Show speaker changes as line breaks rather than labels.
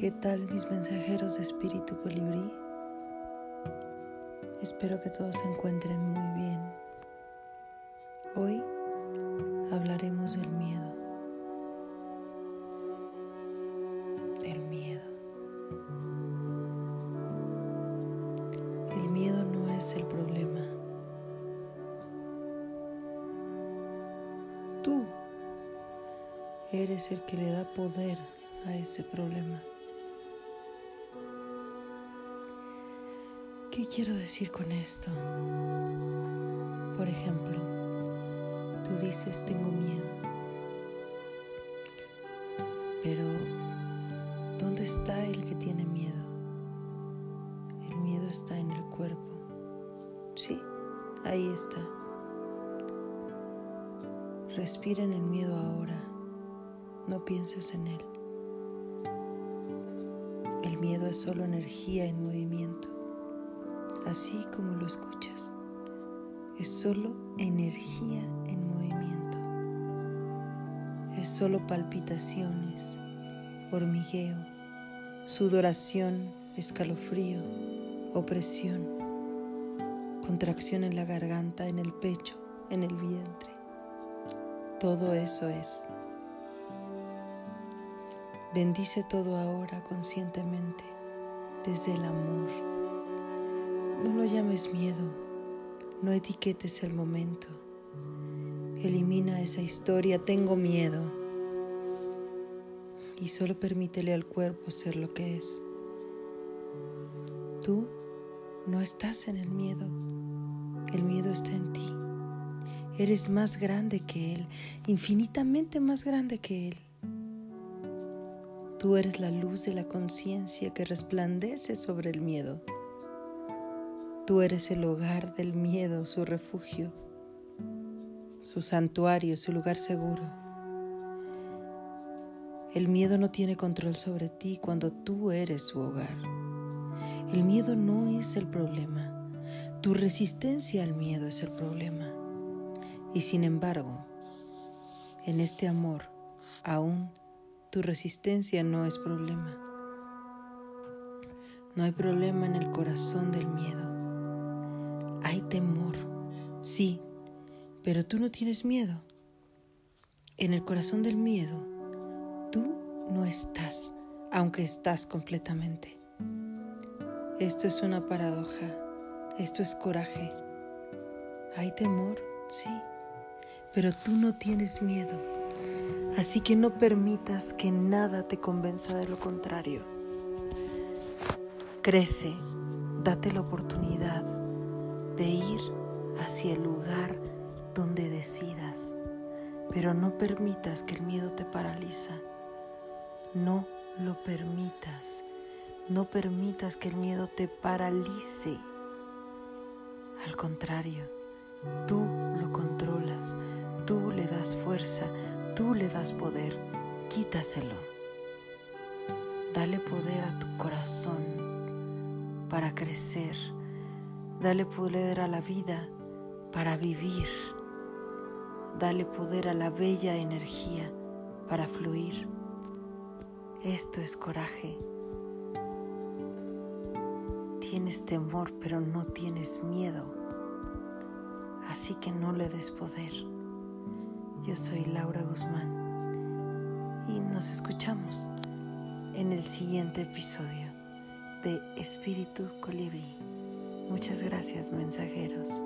¿Qué tal mis mensajeros de espíritu colibrí? Espero que todos se encuentren muy bien. Hoy hablaremos del miedo. El miedo. El miedo no es el problema. Tú eres el que le da poder a ese problema. ¿Qué quiero decir con esto? Por ejemplo, tú dices tengo miedo, pero ¿dónde está el que tiene miedo? El miedo está en el cuerpo. Sí, ahí está. Respira en el miedo ahora, no pienses en él. El miedo es solo energía en movimiento así como lo escuchas. Es solo energía en movimiento. Es solo palpitaciones, hormigueo, sudoración, escalofrío, opresión, contracción en la garganta, en el pecho, en el vientre. Todo eso es. Bendice todo ahora conscientemente desde el amor no lo llames miedo, no etiquetes el momento. Elimina esa historia, tengo miedo. Y solo permítele al cuerpo ser lo que es. Tú no estás en el miedo, el miedo está en ti. Eres más grande que Él, infinitamente más grande que Él. Tú eres la luz de la conciencia que resplandece sobre el miedo. Tú eres el hogar del miedo, su refugio, su santuario, su lugar seguro. El miedo no tiene control sobre ti cuando tú eres su hogar. El miedo no es el problema. Tu resistencia al miedo es el problema. Y sin embargo, en este amor, aún tu resistencia no es problema. No hay problema en el corazón del miedo. Temor, sí, pero tú no tienes miedo. En el corazón del miedo, tú no estás, aunque estás completamente. Esto es una paradoja, esto es coraje. Hay temor, sí, pero tú no tienes miedo. Así que no permitas que nada te convenza de lo contrario. Crece, date la oportunidad de ir hacia el lugar donde decidas, pero no permitas que el miedo te paraliza. No lo permitas. No permitas que el miedo te paralice. Al contrario, tú lo controlas, tú le das fuerza, tú le das poder. Quítaselo. Dale poder a tu corazón para crecer Dale poder a la vida para vivir. Dale poder a la bella energía para fluir. Esto es coraje. Tienes temor, pero no tienes miedo. Así que no le des poder. Yo soy Laura Guzmán y nos escuchamos en el siguiente episodio de Espíritu Colibrí. Muchas gracias, mensajeros.